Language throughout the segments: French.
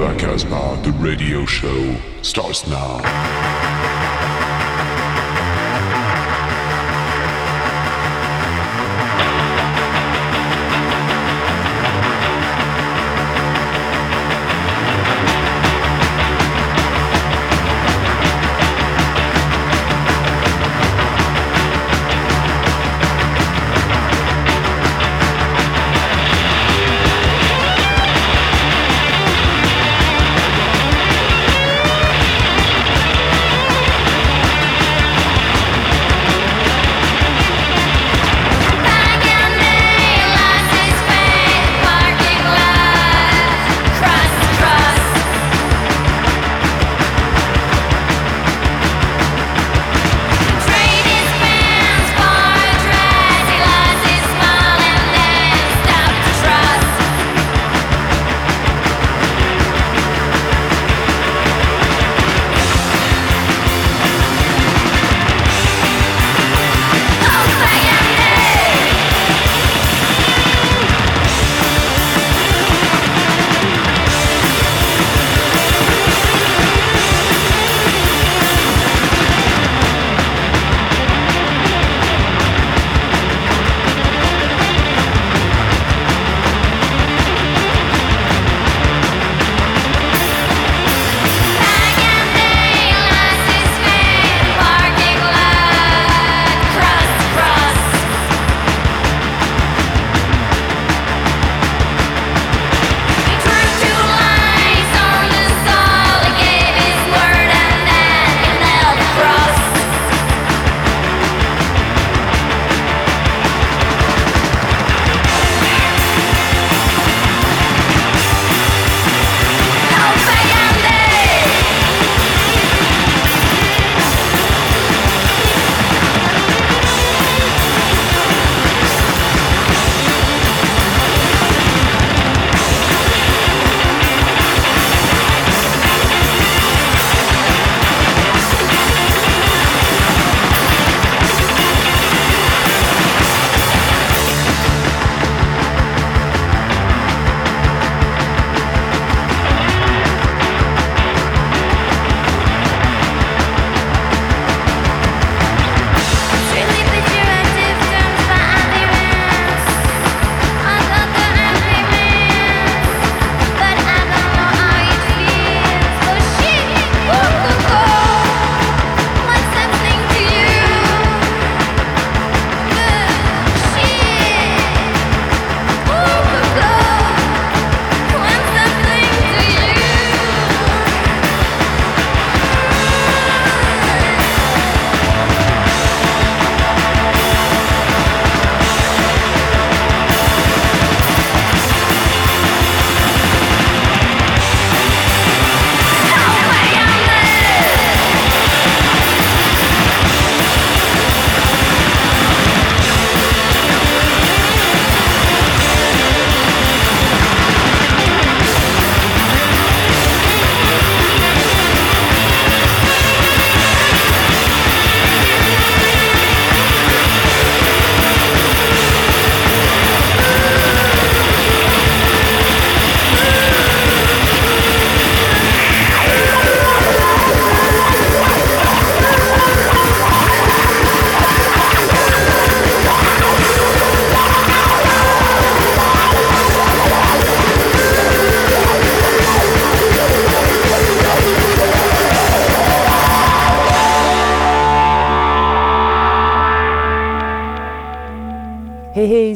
La Casbah, the radio show, starts now.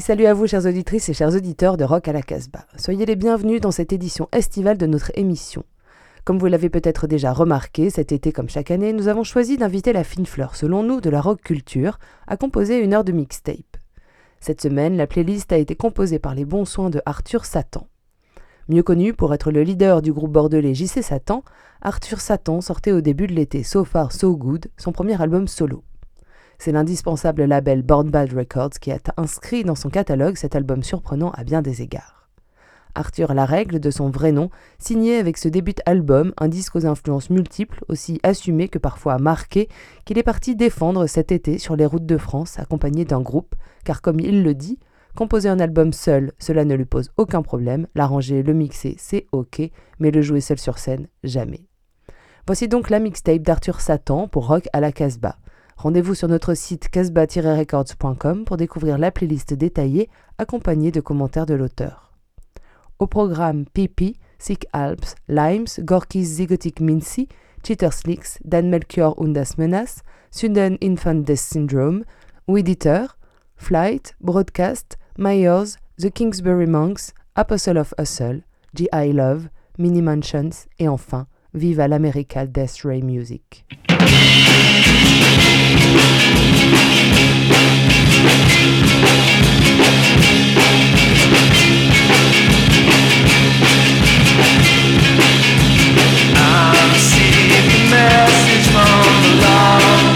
Salut à vous chères auditrices et chers auditeurs de Rock à la Casbah. Soyez les bienvenus dans cette édition estivale de notre émission. Comme vous l'avez peut-être déjà remarqué, cet été comme chaque année, nous avons choisi d'inviter la fine fleur, selon nous, de la rock culture, à composer une heure de mixtape. Cette semaine, la playlist a été composée par les bons soins de Arthur Satan. Mieux connu pour être le leader du groupe bordelais JC Satan, Arthur Satan sortait au début de l'été So Far So Good, son premier album solo. C'est l'indispensable label Born Bad Records qui a inscrit dans son catalogue cet album surprenant à bien des égards. Arthur Larègle, de son vrai nom, signait avec ce début album un disque aux influences multiples, aussi assumé que parfois marqué, qu'il est parti défendre cet été sur les routes de France accompagné d'un groupe, car comme il le dit, Composer un album seul, cela ne lui pose aucun problème. L'arranger, le mixer, c'est ok, mais le jouer seul sur scène, jamais. Voici donc la mixtape d'Arthur Satan pour Rock à la Casbah. Rendez-vous sur notre site casbah-records.com pour découvrir la playlist détaillée accompagnée de commentaires de l'auteur. Au programme Pipi, Sick Alps, Limes, Gorky's Zygotic Mincy, Cheater Slicks, Dan Melchior und das Menace, Sudden Infant Death Syndrome, Weed Eater, Flight, Broadcast, Myers, The Kingsbury Monks, Apostle of Hustle, G.I. Love, Mini Mansions et enfin Viva l'America Death Ray Music. message from the Lord.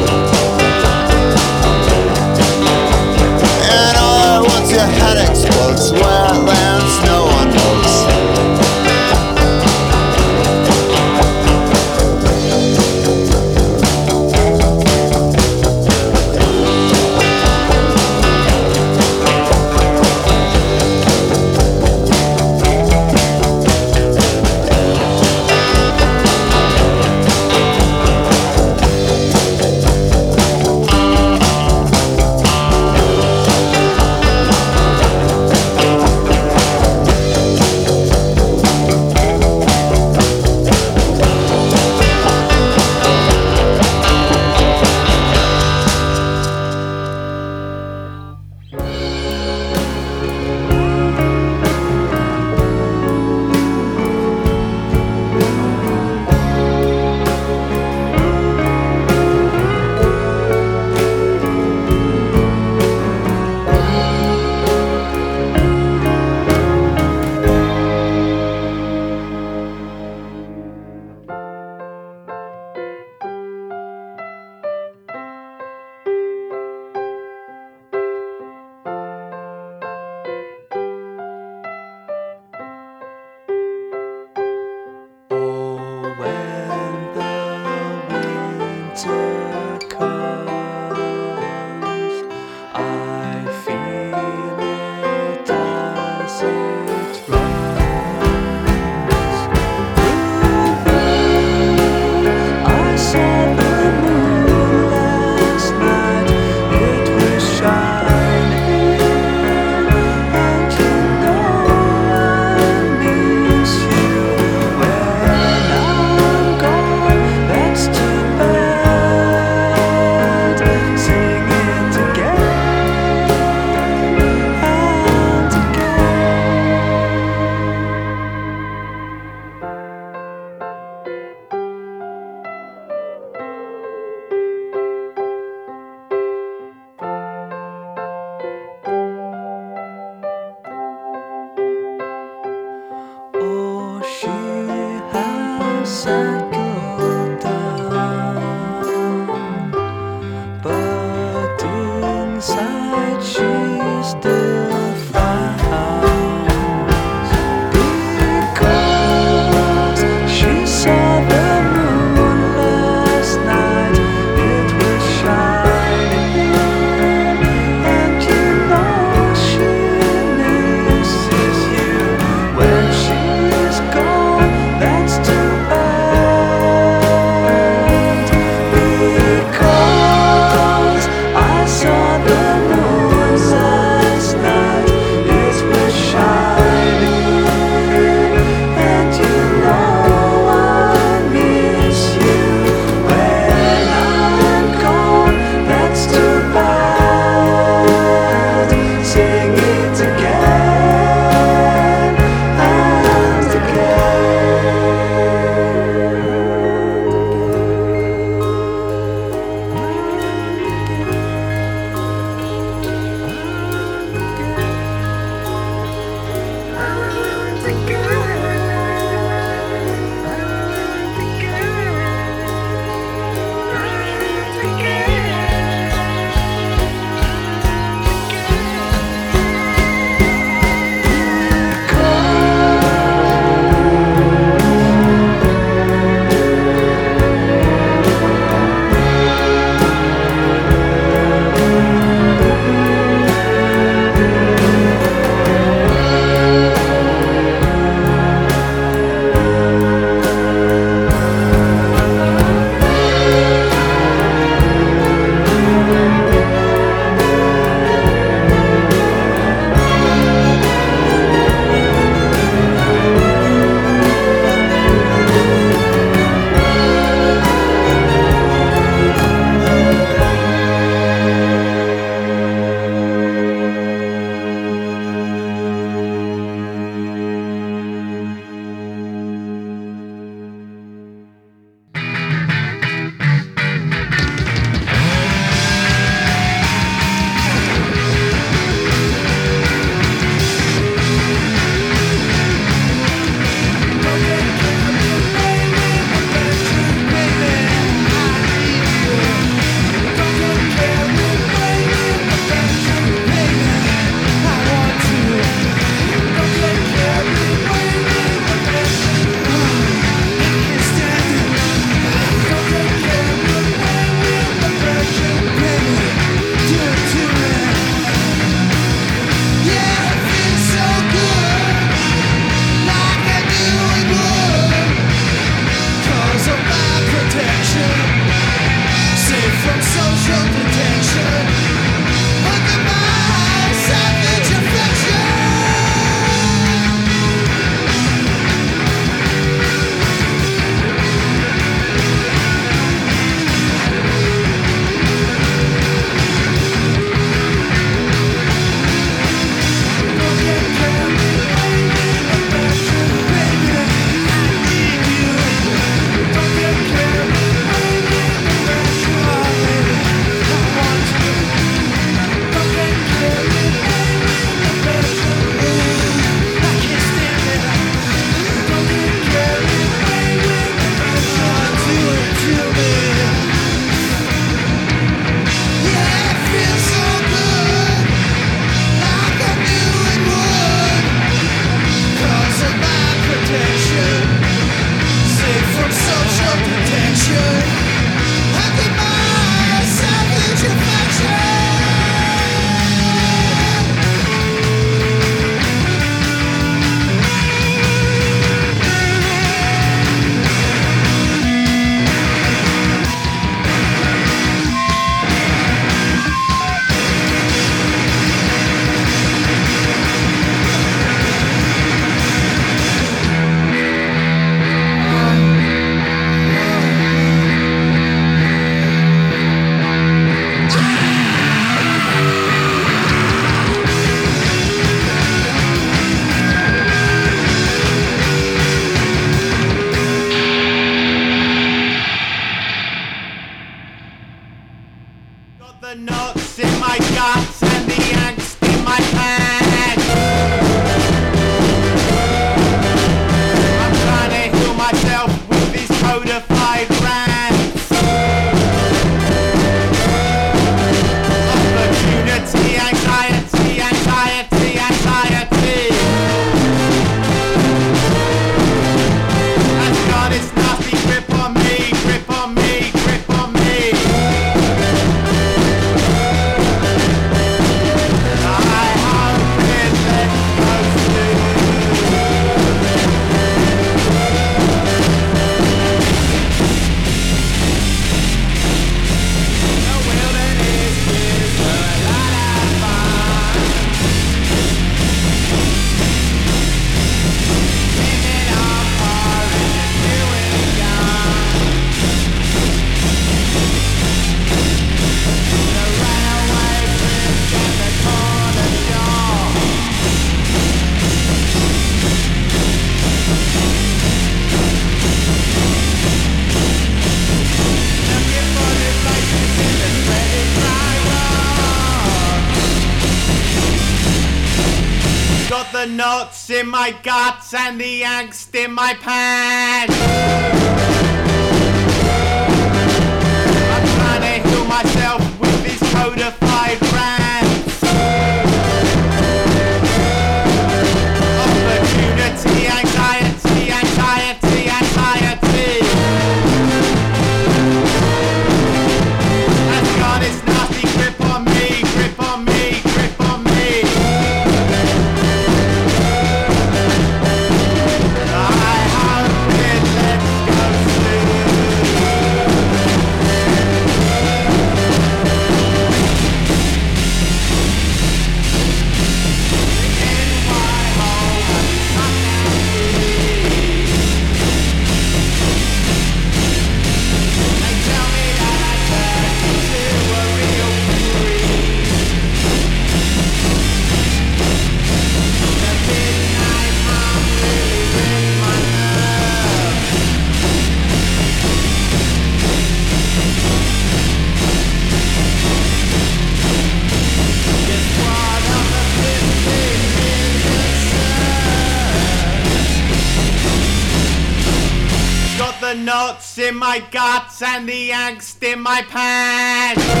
sandy angst in my pants.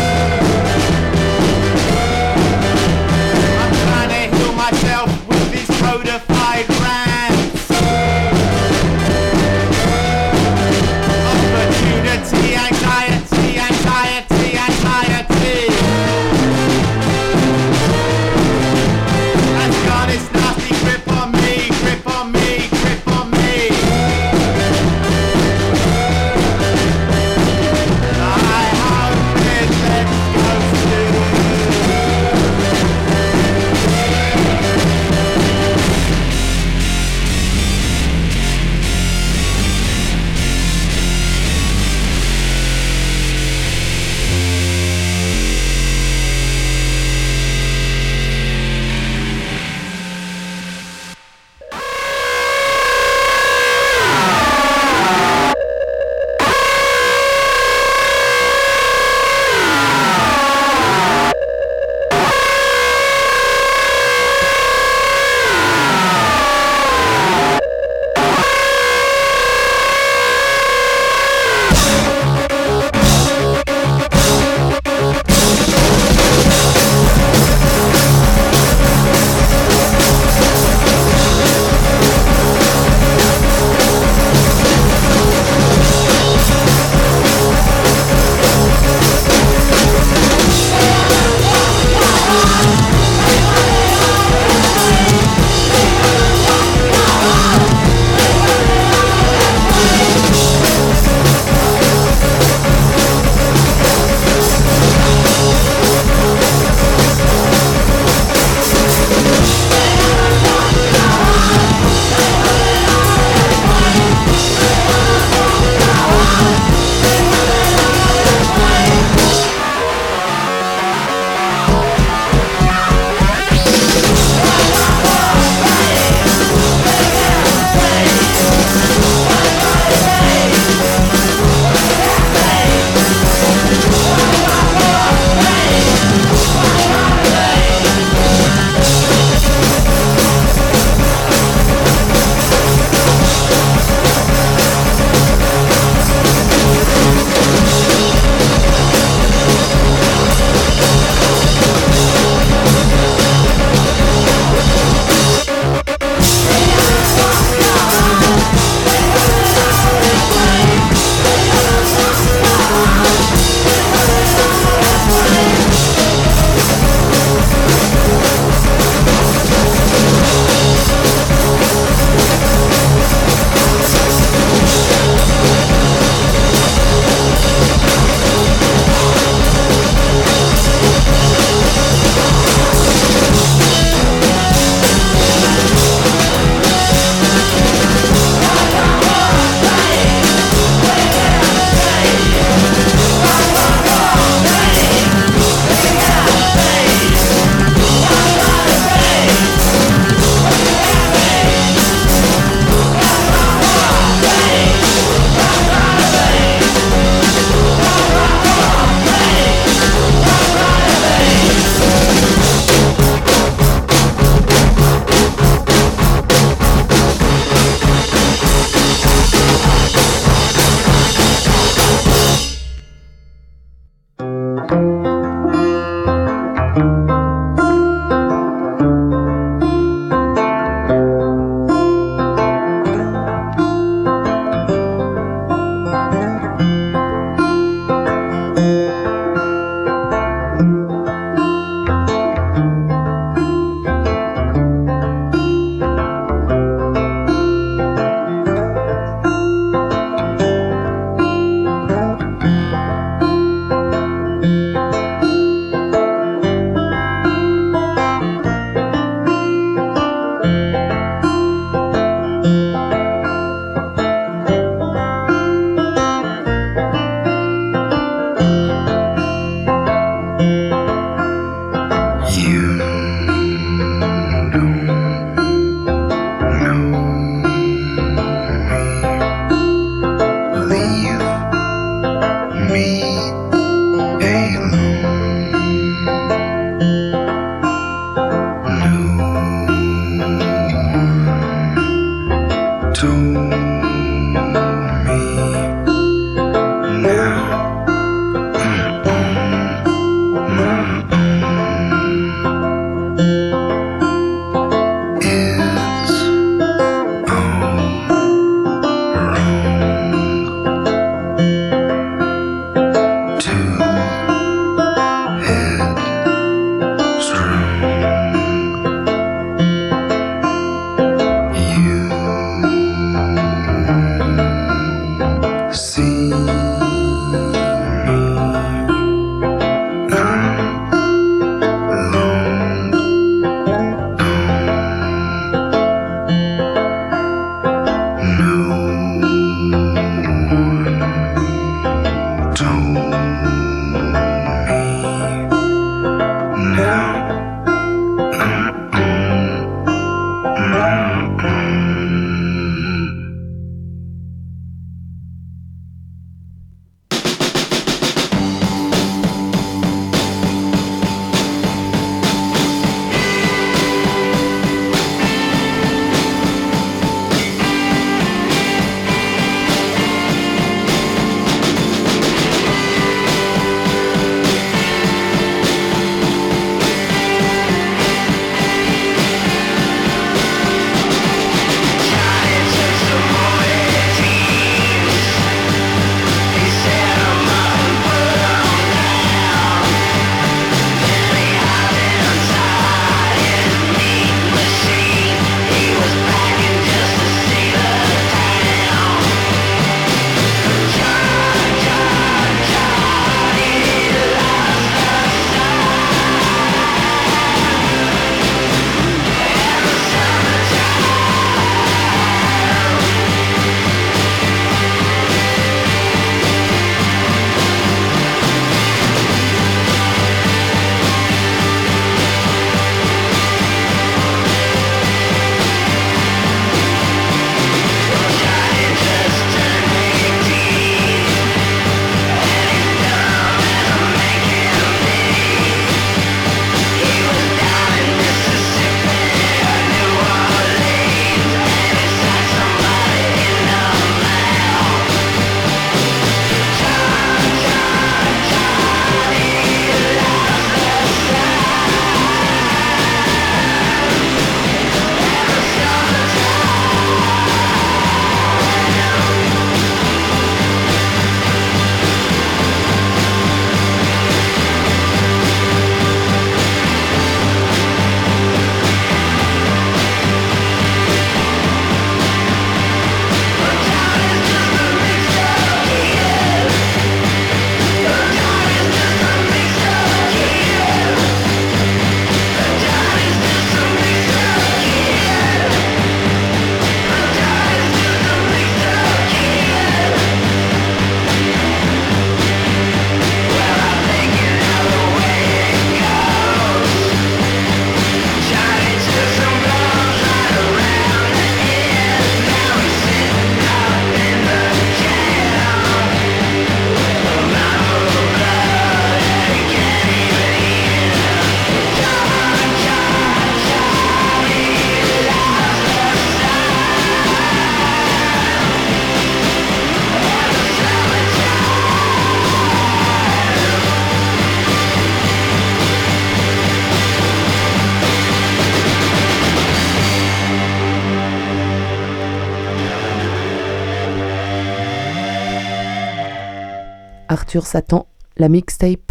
Arthur Satan, la mixtape.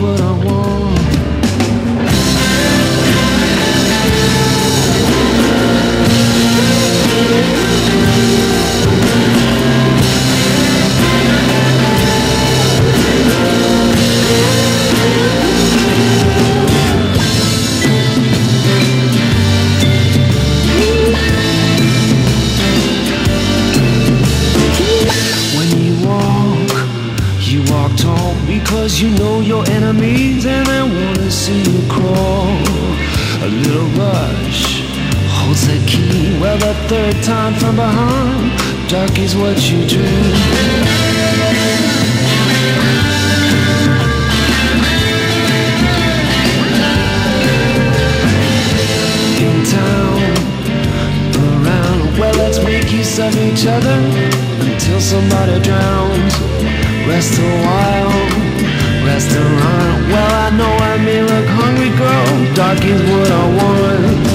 what I want. piece of each other until somebody drowns. Rest a while, rest around. Well, I know I may look hungry, girl. Dark is what I want.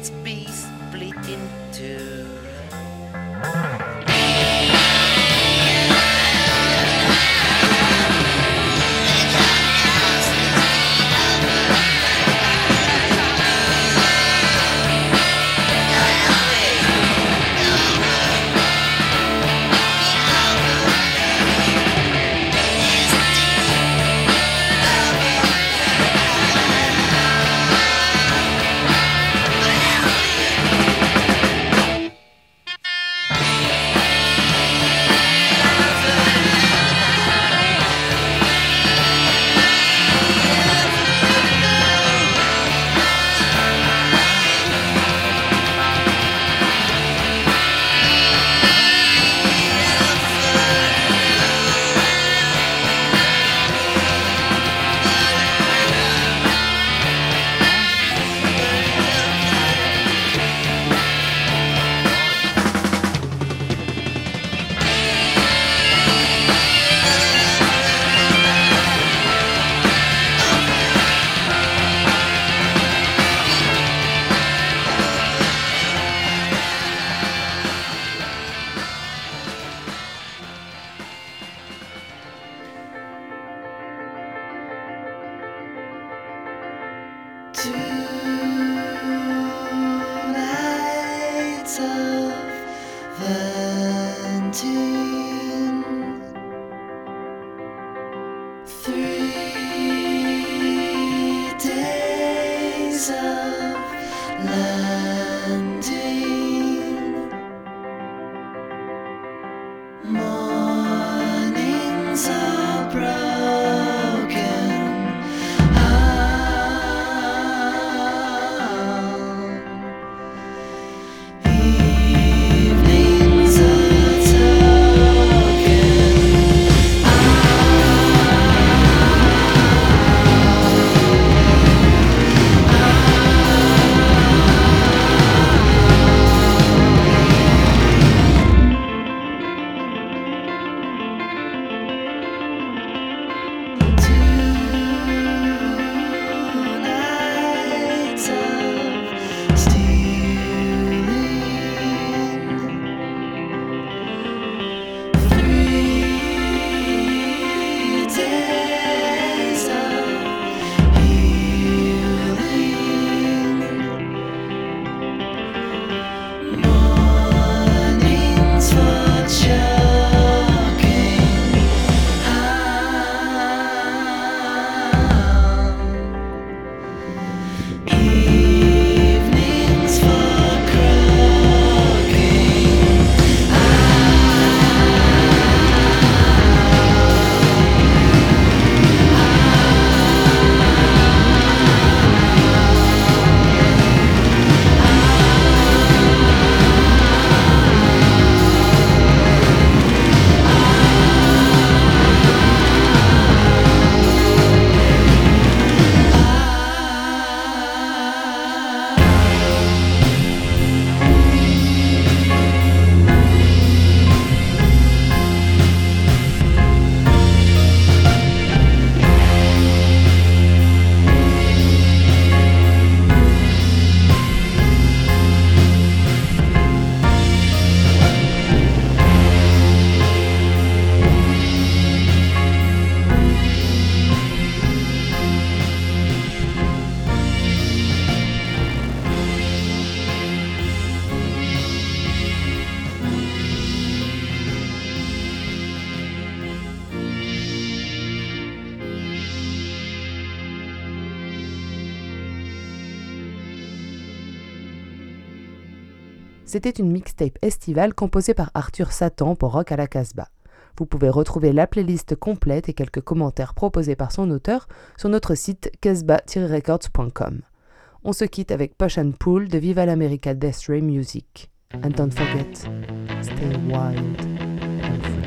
It's beast. C'était une mixtape estivale composée par Arthur Satan pour Rock à la Casbah. Vous pouvez retrouver la playlist complète et quelques commentaires proposés par son auteur sur notre site casbah-records.com. On se quitte avec Push and Pull de Viva l'America Death Ray Music. And don't forget, stay wild and free.